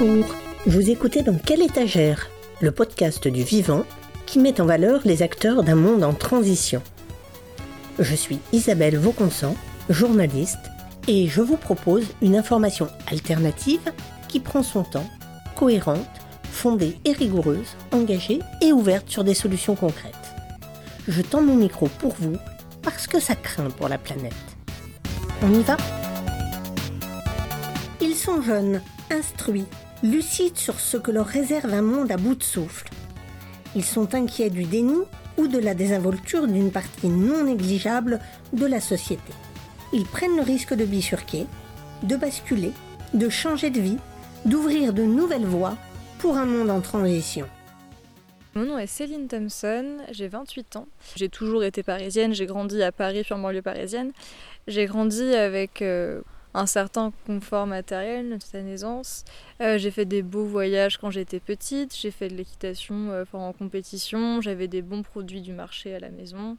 Bonjour, vous écoutez dans quelle étagère Le podcast du vivant qui met en valeur les acteurs d'un monde en transition. Je suis Isabelle Vauconsant, journaliste, et je vous propose une information alternative qui prend son temps, cohérente, fondée et rigoureuse, engagée et ouverte sur des solutions concrètes. Je tends mon micro pour vous parce que ça craint pour la planète. On y va? Ils sont jeunes, instruits, lucides sur ce que leur réserve un monde à bout de souffle. Ils sont inquiets du déni ou de la désinvolture d'une partie non négligeable de la société. Ils prennent le risque de bifurquer, de basculer, de changer de vie, d'ouvrir de nouvelles voies pour un monde en transition. Mon nom est Céline Thompson, j'ai 28 ans. J'ai toujours été parisienne, j'ai grandi à Paris, puis en banlieue parisienne. J'ai grandi avec euh, un certain confort matériel, une certaine aisance. Euh, j'ai fait des beaux voyages quand j'étais petite, j'ai fait de l'équitation euh, en compétition, j'avais des bons produits du marché à la maison.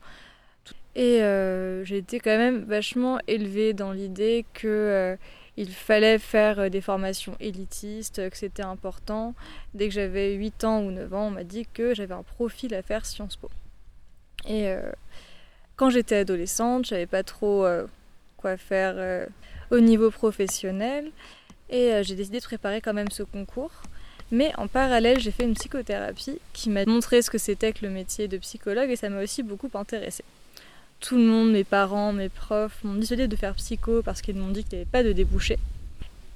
Et euh, j'ai été quand même vachement élevée dans l'idée que il fallait faire des formations élitistes, que c'était important. Dès que j'avais 8 ans ou 9 ans, on m'a dit que j'avais un profil à faire Sciences Po. Et quand j'étais adolescente, je savais pas trop faire au niveau professionnel. Et euh, j'ai décidé de préparer quand même ce concours. Mais en parallèle, j'ai fait une psychothérapie qui m'a montré ce que c'était que le métier de psychologue et ça m'a aussi beaucoup intéressée. Tout le monde, mes parents, mes profs, m'ont dissuadé de faire psycho parce qu'ils m'ont dit qu'il n'y avait pas de débouché.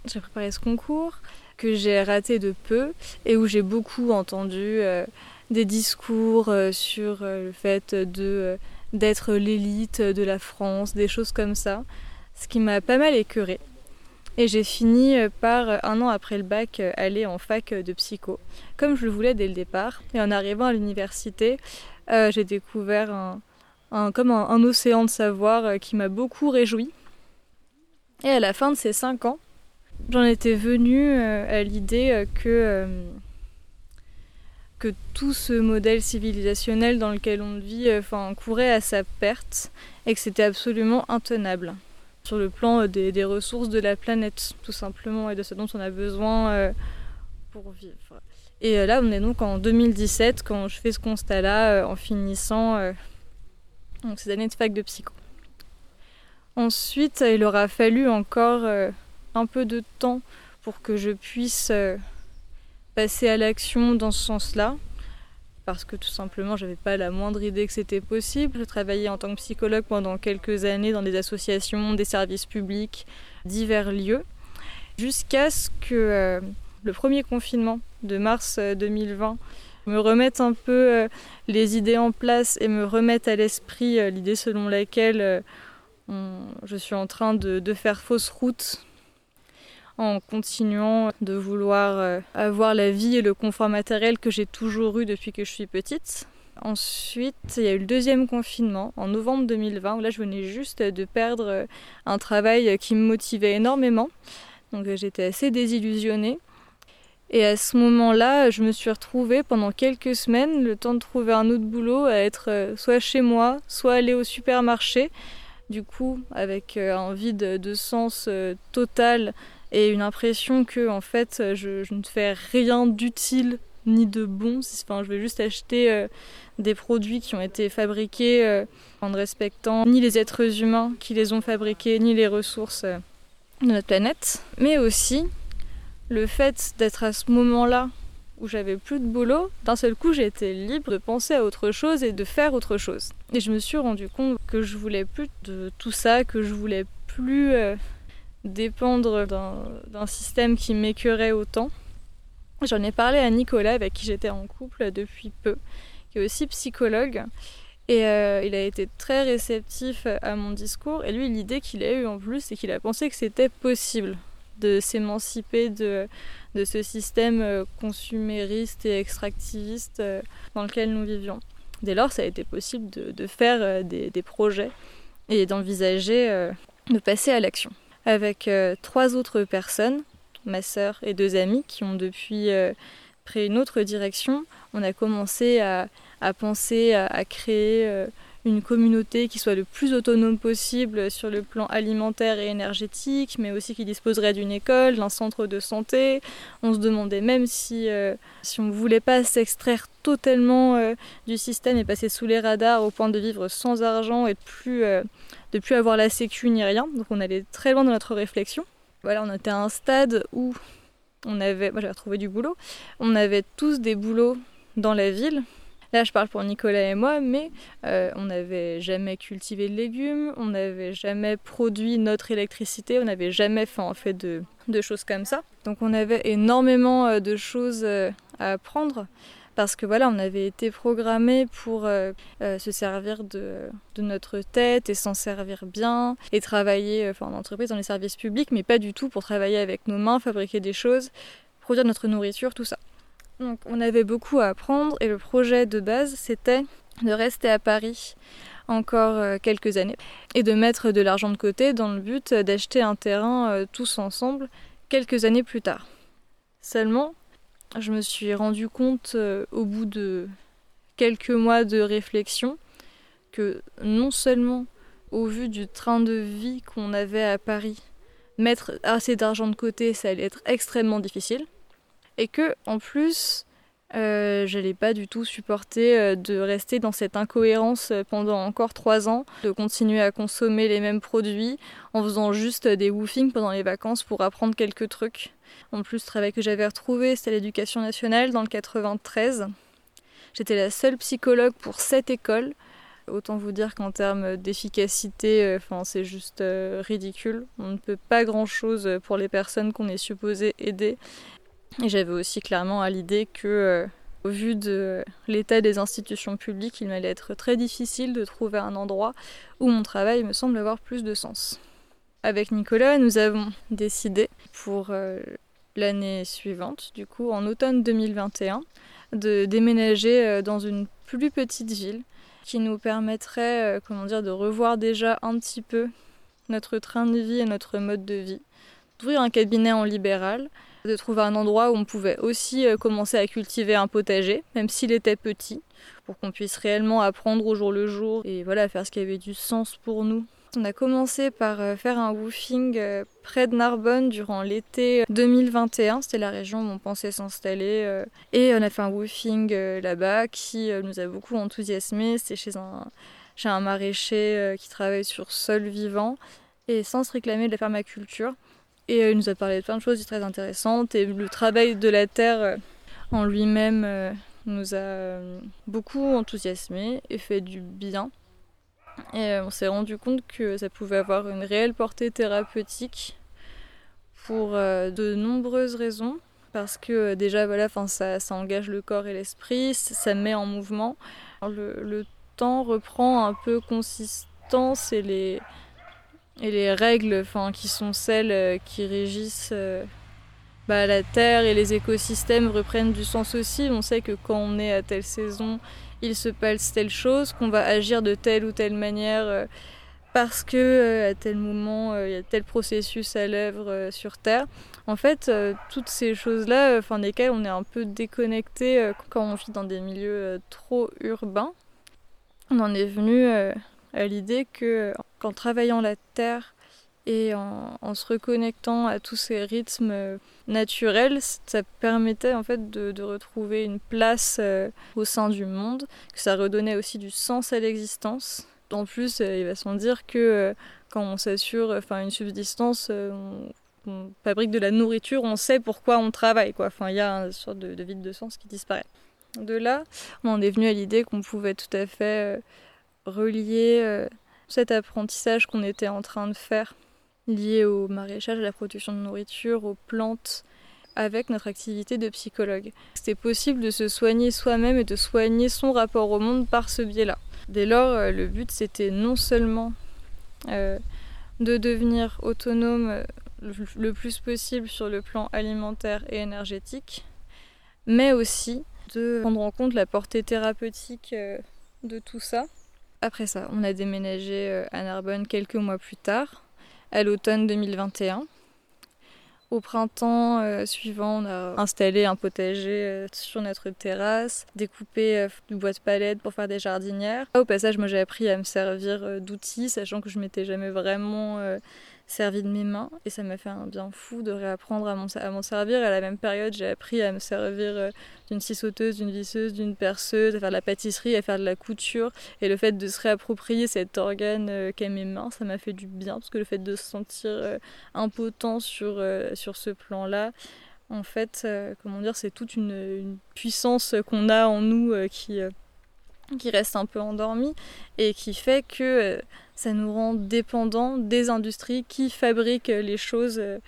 J'ai préparé ce concours que j'ai raté de peu et où j'ai beaucoup entendu euh, des discours euh, sur le fait de d'être l'élite de la France, des choses comme ça ce qui m'a pas mal écœurée. Et j'ai fini euh, par, euh, un an après le bac, euh, aller en fac de psycho, comme je le voulais dès le départ. Et en arrivant à l'université, j'ai découvert un, comme un, océan de savoir qui m'a beaucoup réjoui. Et à la fin de ces cinq ans, j'en étais venue à l'idée que, que tout ce modèle civilisationnel dans lequel on vit enfin, courait à sa perte et que c'était absolument intenable sur le plan euh, des, ressources de la planète, tout simplement, et de ce dont on a besoin euh, pour vivre. Et euh, là, on est donc en 2017 quand je fais ce constat-là en finissant donc ces années de fac de psycho. Ensuite, il aura fallu encore un peu de temps pour que je puisse passer à l'action dans ce sens-là parce que tout simplement j'avais pas la moindre idée que c'était possible. Je travaillais en tant que psychologue pendant quelques années dans des associations, des services publics, divers lieux, jusqu'à ce que euh, le premier confinement de mars 2020 euh, me remette un peu euh, les idées en place et me remette à l'esprit l'idée selon laquelle je suis en train de faire fausse route en continuant de vouloir euh, avoir la vie et le confort matériel que j'ai toujours eu depuis que je suis petite. Ensuite, il y a eu le deuxième confinement en novembre 2020 où là je venais juste de perdre euh, un travail qui me motivait énormément. Donc euh, j'étais assez désillusionnée. Et à ce moment-là, je me suis retrouvée pendant quelques semaines, le temps de trouver un autre boulot, à être soit chez moi, soit aller au supermarché. Du coup, avec un vide de sens total et une impression que en fait je, ne fais rien d'utile ni de bon. Enfin, je vais juste acheter euh, des produits qui ont été fabriqués euh, en ne respectant ni les êtres humains qui les ont fabriqués, ni les ressources euh, de notre planète. Mais aussi le fait d'être à ce moment-là où j'avais plus de boulot, d'un seul coup j'étais libre de penser à autre chose et de faire autre chose. Et je me suis rendu compte que je voulais plus de tout ça, que je voulais plus dépendre d'un système qui m'écœurait autant. J'en ai parlé à Nicolas, avec qui j'étais en couple depuis peu, qui est aussi psychologue. Et euh, il a été très réceptif à mon discours. Et lui, l'idée qu'il a eue en plus, c'est qu'il a pensé que c'était possible de s'émanciper de, ce système euh, consumériste et extractiviste euh, dans lequel nous vivions. Dès lors, ça a été possible de, faire des, projets et d'envisager de passer à l'action avec euh, trois autres personnes, ma sœur et deux amis, qui ont depuis euh, pris une autre direction. On a commencé à, penser à, créer euh, une communauté qui soit le plus autonome possible sur le plan alimentaire et énergétique, mais aussi qui disposerait d'une école, d'un centre de santé. On se demandait même si, si on ne voulait pas s'extraire totalement du système et passer sous les radars au point de vivre sans argent et plus, de plus avoir la sécu ni rien. Donc on allait très loin dans notre réflexion. Voilà, on était à un stade où on avait, moi j'avais trouvé du boulot, on avait tous des boulots dans la ville, Là, je parle pour Nicolas et moi, mais euh, on n'avait jamais cultivé de légumes, on n'avait jamais produit notre électricité, on n'avait jamais fait, de, choses comme ça. Donc on avait énormément euh, de choses euh, à apprendre parce que voilà, on avait été programmé pour se servir de, notre tête et s'en servir bien et travailler en entreprise dans les services publics, mais pas du tout pour travailler avec nos mains, fabriquer des choses, produire notre nourriture, tout ça. Donc on avait beaucoup à apprendre et le projet de base c'était de rester à Paris encore euh, quelques années et de mettre de l'argent de côté dans le but d'acheter un terrain euh, tous ensemble quelques années plus tard. Seulement, je me suis rendu compte euh, au bout de quelques mois de réflexion que non seulement au vu du train de vie qu'on avait à Paris, mettre assez d'argent de côté, ça allait être extrêmement difficile et que en plus euh, j'allais pas du tout supporter euh, de rester dans cette incohérence euh, pendant encore trois ans, de continuer à consommer les mêmes produits en faisant juste des woofings pendant les vacances pour apprendre quelques trucs. En plus, le travail que j'avais retrouvé, c'était l'éducation nationale dans le 93. J'étais la seule psychologue pour cette école. Autant vous dire qu'en termes d'efficacité, enfin, c'est juste ridicule. On ne peut pas grand-chose pour les personnes qu'on est supposé aider. Et j'avais aussi clairement à l'idée que, euh, au vu de l'état des institutions publiques, il m'allait être très difficile de trouver un endroit où mon travail me semble avoir plus de sens. Avec Nicolas, nous avons décidé pour euh, l'année suivante, du coup en automne 2021, de déménager euh, dans une plus petite ville qui nous permettrait, comment dire, de revoir déjà un petit peu notre train de vie et notre mode de vie, d'ouvrir un cabinet en libéral, de trouver un endroit où on pouvait aussi euh, commencer à cultiver un potager, même s'il était petit, pour qu'on puisse réellement apprendre au jour le jour et voilà faire ce qui avait du sens pour nous. On a commencé par euh, faire un woofing euh, près de Narbonne durant l'été 2021. C'était la région où on pensait s'installer. Et on a fait un woofing là-bas qui nous a beaucoup enthousiasmés. C'était chez un, chez maraîcher qui travaille sur sol vivant et sans se réclamer de la permaculture. Et euh, il nous a parlé de plein de choses très intéressantes. Et le travail de la terre euh, en lui-même euh, nous a beaucoup enthousiasmé et fait du bien. Et on s'est rendu compte que ça pouvait avoir une réelle portée thérapeutique pour de nombreuses raisons. Parce que déjà, voilà, ça, ça engage le corps et l'esprit, ça met en mouvement. Le, le temps reprend un peu consistance et les, et les règles enfin, qui sont celles euh, qui régissent euh, bah, la Terre et les écosystèmes reprennent du sens aussi. On sait que quand on est à telle saison, il se passe telle chose, qu'on va agir de telle ou telle manière euh, parce que à tel moment il y a tel processus à l'œuvre sur Terre. En fait, toutes ces choses-là, enfin desquelles on est un peu déconnecté quand on vit dans des milieux trop urbains, on en est venu à l'idée que qu'en travaillant la terre et en, se reconnectant à tous ces rythmes euh, naturels, ça permettait en fait de, retrouver une place euh, au sein du monde, que ça redonnait aussi du sens à l'existence. En plus, euh, il va sans dire que quand on s'assure enfin une subsistance, on, fabrique de la nourriture, on sait pourquoi on travaille. Il y a une sorte de, de, vide de sens qui disparaît. De là, on est venu à l'idée qu'on pouvait tout à fait relier cet apprentissage qu'on était en train de faire lié au maraîchage, à la production de nourriture, aux plantes, avec notre activité de psychologue. C'était possible de se soigner soi-même et de soigner son rapport au monde par ce biais-là. Dès lors, euh, le but c'était non seulement euh, de devenir autonome euh, le plus possible sur le plan alimentaire et énergétique, mais aussi de prendre en compte la portée thérapeutique de tout ça après ça, on a déménagé à Narbonne quelques mois plus tard, à l'automne 2021. Au printemps euh, suivant, on a installé un potager euh, sur notre terrasse, découpé euh, du bois de palette pour faire des jardinières. Au passage, moi j'ai appris à me servir d'outils, sachant que je m'étais jamais vraiment servi de mes mains et ça m'a fait un bien fou de réapprendre à m'en servir. À la même période, j'ai appris à me servir euh, d'une scie sauteuse, d'une visseuse, d'une perceuse, à faire de la pâtisserie, à faire de la couture. Et le fait de se réapproprier cet organe euh, qu'est mes mains, ça m'a fait du bien parce que le fait de se sentir euh, impotent sur, sur ce plan-là, en fait, comment dire, c'est toute une, puissance qu'on a en nous qui qui reste un peu endormi et qui fait que ça nous rend dépendants des industries qui fabriquent les choses euh,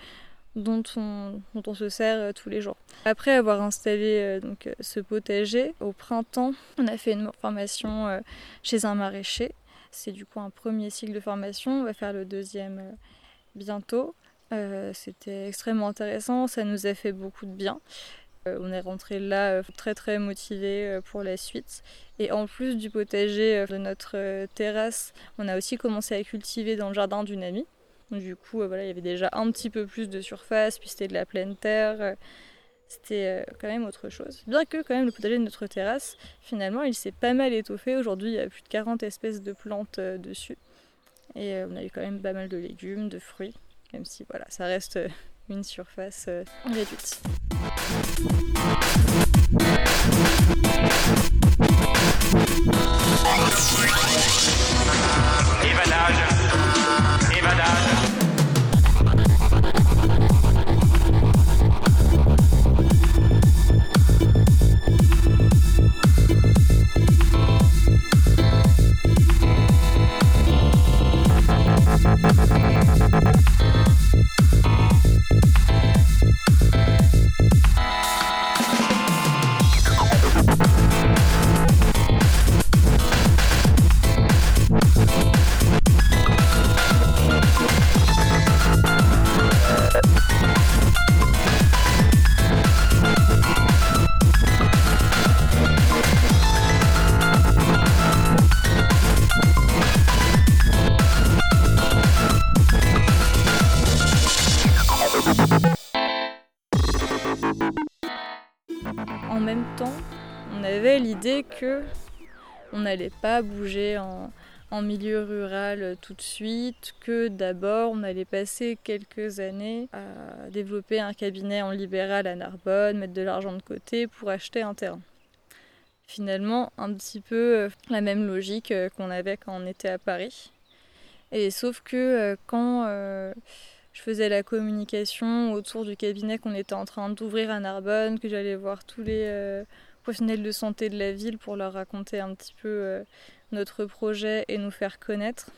dont on, se sert euh, tous les jours. Après avoir installé donc, ce potager, au printemps, on a fait une formation chez un maraîcher. C'est du coup un premier cycle de formation, on va faire le deuxième bientôt. C'était extrêmement intéressant, ça nous a fait beaucoup de bien. Euh, on est rentré là euh, très très motivé euh, pour la suite. Et en plus du potager de notre terrasse, on a aussi commencé à cultiver dans le jardin d'une amie. Du coup, voilà, il y avait déjà un petit peu plus de surface, puis c'était de la pleine terre. C'était quand même autre chose. Bien que quand même le potager de notre terrasse, finalement, il s'est pas mal étoffé. Aujourd'hui, il y a plus de 40 espèces de plantes dessus. Et on a eu quand même pas mal de légumes, de fruits, même si voilà, ça reste une surface réduite. L'idée que on n'allait pas bouger en, milieu rural tout de suite, que d'abord on allait passer quelques années à développer un cabinet en libéral à Narbonne, mettre de l'argent de côté pour acheter un terrain. Finalement, un petit peu euh, la même logique euh, qu'on avait quand on était à Paris. Et sauf que euh, quand faisais la communication autour du cabinet qu'on était en train d'ouvrir à Narbonne, que j'allais voir tous les professionnels de santé de la ville pour leur raconter un petit peu euh, notre projet et nous faire connaître.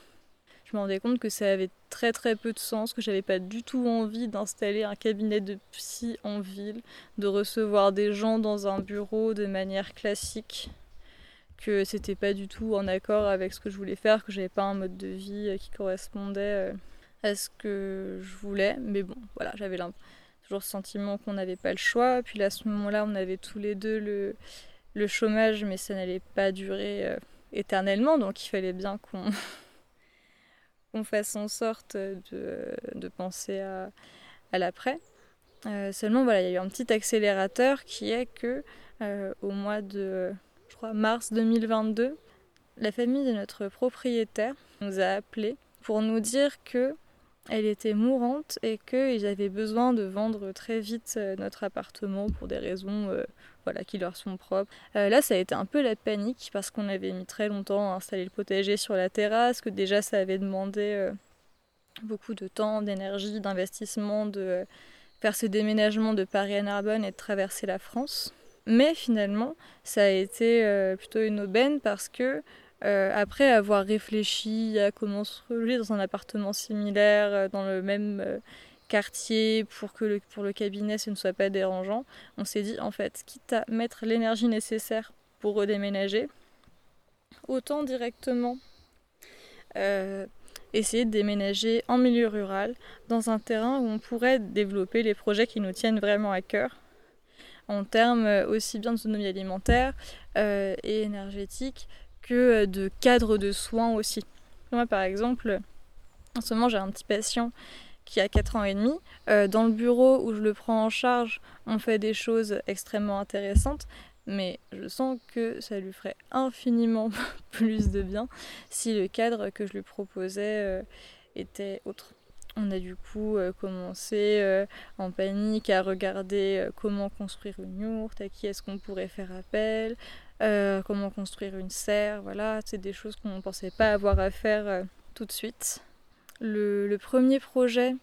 Je me rendais compte que ça avait très très peu de sens, que j'avais pas du tout envie d'installer un cabinet de psy en ville, de recevoir des gens dans un bureau de manière classique, que c'était pas du tout en accord avec ce que je voulais faire, que j'avais pas un mode de vie euh, qui correspondait euh, à ce que je voulais. Mais bon, voilà, j'avais toujours ce sentiment qu'on n'avait pas le choix. Puis là, à ce moment-là, on avait tous les deux le, chômage, mais ça n'allait pas durer euh, éternellement, donc il fallait bien qu'on fasse en sorte de, penser à, à l'après. Euh, seulement, voilà, il y a eu un petit accélérateur qui est que euh, au mois de je crois, mars 2022, la famille de notre propriétaire nous a appelés pour nous dire que elle était mourante et qu'ils avaient besoin de vendre très vite euh, notre appartement pour des raisons euh, voilà, qui leur sont propres. Euh, là, ça a été un peu la panique parce qu'on avait mis très longtemps à installer le potager sur la terrasse, que déjà ça avait demandé beaucoup de temps, d'énergie, d'investissement, de faire ce déménagement de Paris à Narbonne et de traverser la France. Mais finalement, ça a été plutôt une aubaine parce que euh, après avoir réfléchi à comment se reloger dans un appartement similaire, euh, dans le même euh, quartier, pour que pour le cabinet ce ne soit pas dérangeant, on s'est dit en fait, quitte à mettre l'énergie nécessaire pour redéménager, autant directement essayer de déménager en milieu rural, dans un terrain où on pourrait développer les projets qui nous tiennent vraiment à cœur, en termes aussi bien d'autonomie alimentaire et énergétique euh, de cadre de soins aussi. Moi, par exemple, en ce moment, j'ai un petit patient qui a 4 ans et demi. Euh, dans le bureau où je le prends en charge, on fait des choses extrêmement intéressantes, mais je sens que ça lui ferait infiniment plus de bien si le cadre que je lui proposais euh, était autre. On a du coup euh, commencé euh, en panique à regarder comment construire une yourte, à qui est-ce qu'on pourrait faire appel, comment construire une serre, voilà, c'est des choses qu'on ne pensait pas avoir à faire tout de suite. le premier projet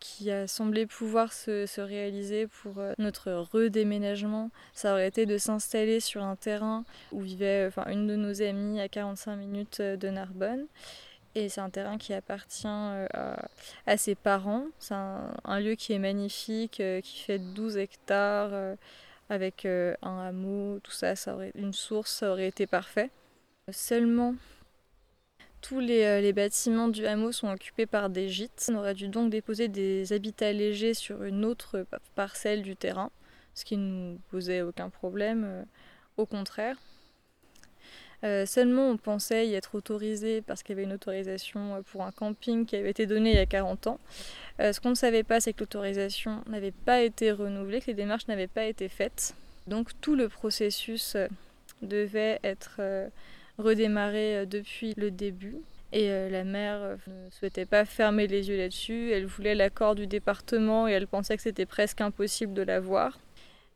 qui a semblé pouvoir se, réaliser pour euh, notre redéménagement, ça aurait été de s'installer sur un terrain où vivait une de nos amies à 45 minutes euh, de Narbonne. Et c'est un terrain qui appartient euh, à, ses parents. C'est un, lieu qui est magnifique, qui fait 12 hectares, avec un hameau, tout ça, aurait, une source, ça aurait été parfait. Seulement, tous euh, les, bâtiments du hameau sont occupés par des gîtes. On aurait dû donc déposer des habitats légers sur une autre parcelle du terrain, ce qui ne nous posait aucun problème, euh, au contraire. Euh, seulement, on pensait y être autorisé parce qu'il y avait une autorisation pour un camping qui avait été donnée il y a 40 ans. ce qu'on ne savait pas, c'est que l'autorisation n'avait pas été renouvelée, que les démarches n'avaient pas été faites. Donc tout le processus devait être redémarrer euh, depuis le début. Et euh, la mère euh, ne souhaitait pas fermer les yeux là-dessus. Elle voulait l'accord du département et elle pensait que c'était presque impossible de l'avoir.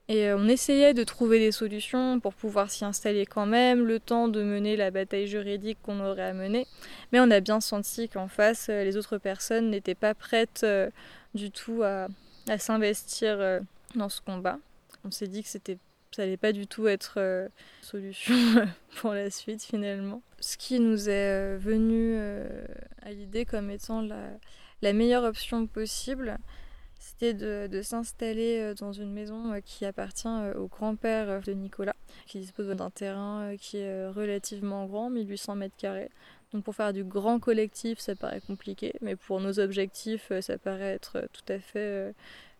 Et on essayait de trouver des solutions pour pouvoir s'y installer quand même, le temps de mener la bataille juridique qu'on aurait à mener. Mais on a bien senti qu'en face, les autres personnes n'étaient pas prêtes du tout à, à s'investir dans ce combat. On s'est dit que c'était ça n'allait pas du tout être euh, solution pour la suite finalement. Ce qui nous est euh, venu euh, à l'idée comme étant la, meilleure option possible, c'était de, s'installer dans une maison qui appartient au grand-père de Nicolas, qui dispose d'un terrain qui est relativement grand, 1800 mètres carrés. Donc pour faire du grand collectif, ça paraît compliqué, mais pour nos objectifs, ça paraît être tout à fait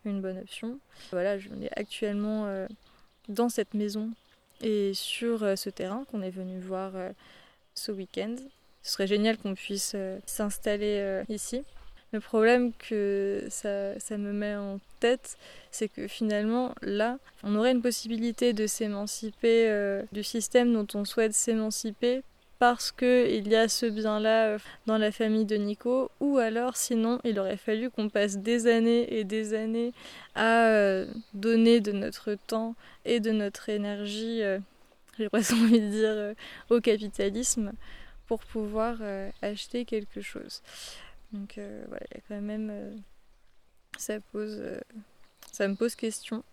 une bonne option. Voilà, je ai actuellement dans cette maison et sur euh, ce terrain qu'on est venu voir euh, ce week-end. Ce serait génial qu'on puisse euh, s'installer ici. Le problème que ça, me met en tête, c'est que finalement, là, on aurait une possibilité de s'émanciper du système dont on souhaite s'émanciper parce qu'il y a ce bien-là euh, dans la famille de Nico, ou alors sinon il aurait fallu qu'on passe des années et des années à euh, donner de notre temps et de notre énergie, euh, j'ai presque envie de dire, au capitalisme pour pouvoir acheter quelque chose. Donc voilà, y a quand même... ça, pose, ça me pose question,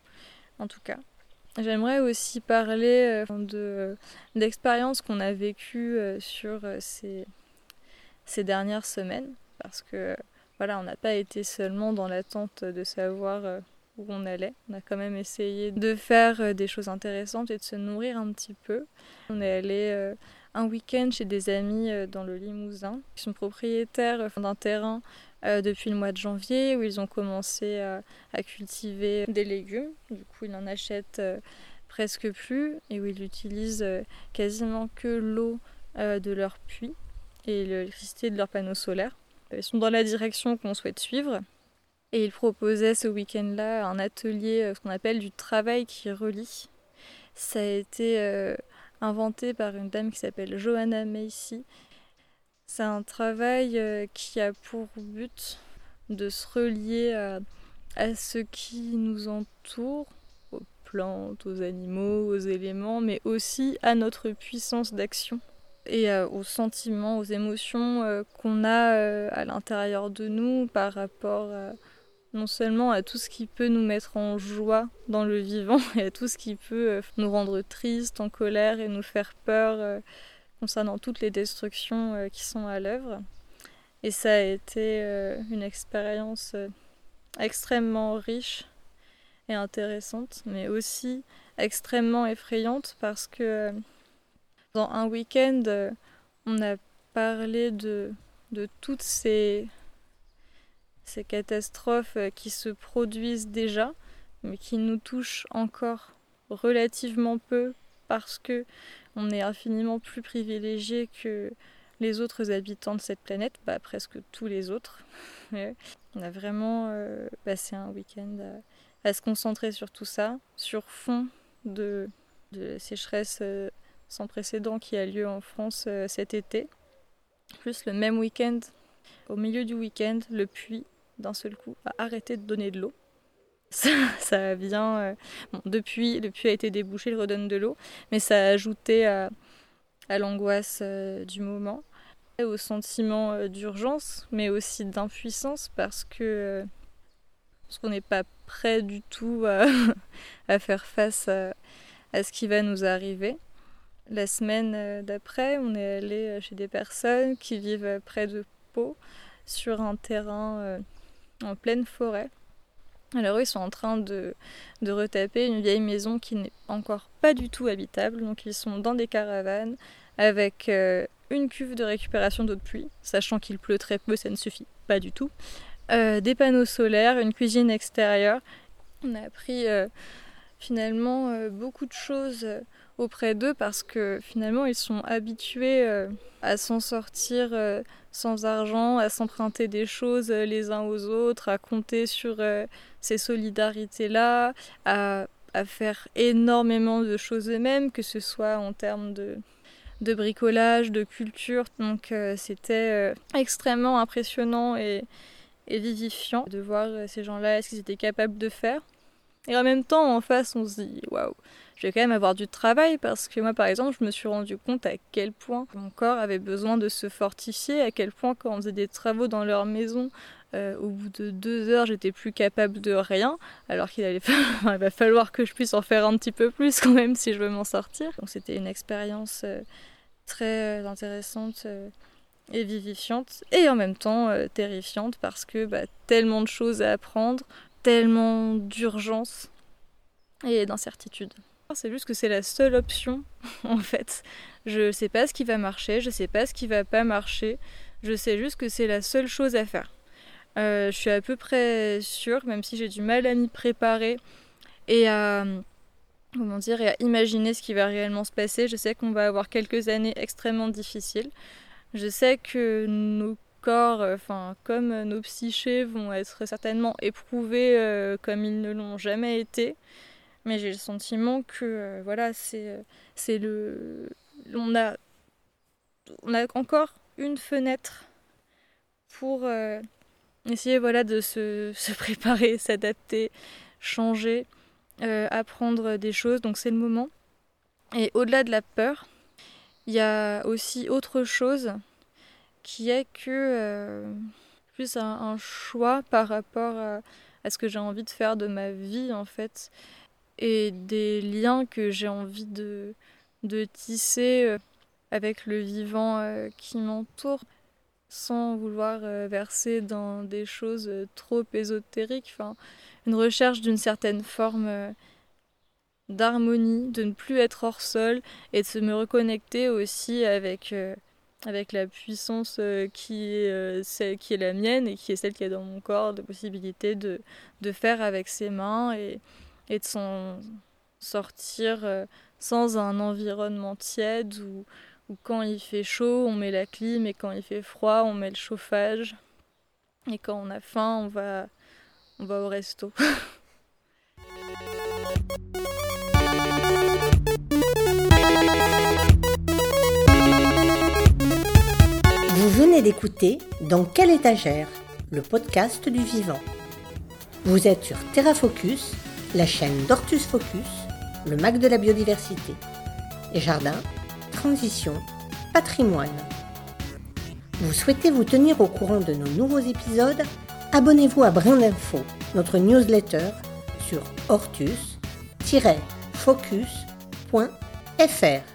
en tout cas. J'aimerais aussi parler euh, de, d'expériences qu'on a vécues euh, sur euh, ces, ces dernières semaines, parce que voilà, on n'a pas été seulement dans l'attente de savoir où on allait. On a quand même essayé de faire des choses intéressantes et de se nourrir un petit peu. On est allé un week-end chez des amis dans le Limousin, qui sont propriétaires d'un terrain euh, depuis le mois de janvier où ils ont commencé à, cultiver des légumes. Du coup, ils n'en achètent euh, presque plus et où ils utilisent euh, quasiment que l'eau de leur puits et l'électricité de leurs panneaux solaires. Ils sont dans la direction qu'on souhaite suivre. Et ils proposaient ce week-end-là un atelier, ce qu'on appelle du travail qui relie. Ça a été inventé par une dame qui s'appelle Johanna Macy, c'est un travail euh, qui a pour but de se relier à, ce qui nous entoure, aux plantes, aux animaux, aux éléments, mais aussi à notre puissance d'action et euh, aux sentiments, aux émotions euh, qu'on a à l'intérieur de nous par rapport non seulement à tout ce qui peut nous mettre en joie dans le vivant et à tout ce qui peut nous rendre tristes, en colère et nous faire peur concernant toutes les destructions euh, qui sont à l'œuvre. Et ça a été euh, une expérience euh, extrêmement riche et intéressante, mais aussi extrêmement effrayante parce que dans un week-end, on a parlé de, de toutes ces, ces catastrophes qui se produisent déjà, mais qui nous touchent encore relativement peu parce que on est infiniment plus privilégié que les autres habitants de cette planète, bah, presque tous les autres. on a vraiment euh, passé un week-end à, se concentrer sur tout ça, sur fond de, sécheresse euh, sans précédent qui a lieu en France euh, cet été. Plus le même week-end, au milieu du week-end, le puits, d'un seul coup, a arrêté de donner de l'eau. Ça, vient. depuis, le puits a été débouché, il redonne de l'eau, mais ça a ajouté à, à l'angoisse du moment au sentiment euh, d'urgence, mais aussi d'impuissance parce que euh, qu'on n'est pas prêt du tout à, faire face à, ce qui va nous arriver. La semaine euh, d'après, on est allé chez des personnes qui vivent près de Pau, sur un terrain en pleine forêt. Alors ils sont en train de, de, retaper une vieille maison qui n'est encore pas du tout habitable. Donc ils sont dans des caravanes avec une cuve de récupération d'eau de pluie, sachant qu'il pleut très peu, ça ne suffit pas du tout. Euh, des panneaux solaires, une cuisine extérieure. On a appris euh, finalement euh, beaucoup de choses auprès d'eux parce que finalement ils sont habitués à s'en sortir sans argent, à s'emprunter des choses les uns aux autres, à compter sur ces solidarités-là, à, faire énormément de choses eux-mêmes, que ce soit en termes de, bricolage, de culture. Donc euh, c'était euh, extrêmement impressionnant et, vivifiant de voir euh, ces gens-là, ce qu'ils étaient capables de faire. Et en même temps, en face, on se dit waouh, je vais quand même avoir du travail parce que moi, par exemple, je me suis rendu compte à quel point mon corps avait besoin de se fortifier, à quel point quand on faisait des travaux dans leur maison, au bout de deux heures, j'étais plus capable de rien, alors qu'il allait il va falloir que je puisse en faire un petit peu plus quand même si je veux m'en sortir. Donc c'était une expérience très euh, intéressante euh, et vivifiante, et en même temps euh, terrifiante parce que bah, tellement de choses à apprendre, tellement d'urgence et d'incertitude. C'est juste que c'est la seule option en fait. Je sais pas ce qui va marcher, je sais pas ce qui va pas marcher, je sais juste que c'est la seule chose à faire. je suis à peu près sûre, même si j'ai du mal à m'y préparer et à, comment dire, et à imaginer ce qui va réellement se passer. Je sais qu'on va avoir quelques années extrêmement difficiles. Je sais que nos corps, euh, enfin comme nos psychés, vont être certainement éprouvés euh, comme ils ne l'ont jamais été. Mais j'ai le sentiment que euh, voilà, c'est le, on a encore une fenêtre pour essayer voilà de se, se préparer, s'adapter, changer. Apprendre des choses, donc c'est le moment. Et au-delà de la peur, il y a aussi autre chose qui est que euh, plus un, choix par rapport à, ce que j'ai envie de faire de ma vie en fait et des liens que j'ai envie de, tisser euh, avec le vivant qui m'entoure sans vouloir verser dans des choses trop ésotériques. Enfin, une recherche d'une certaine forme euh, d'harmonie, de ne plus être hors sol et de se me reconnecter aussi avec, euh, avec la puissance euh, qui, est, celle, qui est la mienne et qui est celle qui est dans mon corps, de possibilité de, de faire avec ses mains et, et de s'en sortir sans un environnement tiède où, où quand il fait chaud, on met la clim et quand il fait froid, on met le chauffage. Et quand on a faim, on va on va au resto. d'écouter Dans quelle étagère le podcast du vivant. Vous êtes sur Terra Focus, la chaîne d'Ortus Focus, le Mac de la biodiversité. Jardin, transition, patrimoine. Vous souhaitez vous tenir au courant de nos nouveaux épisodes? Abonnez-vous à Brin notre newsletter sur ortus-focus.fr.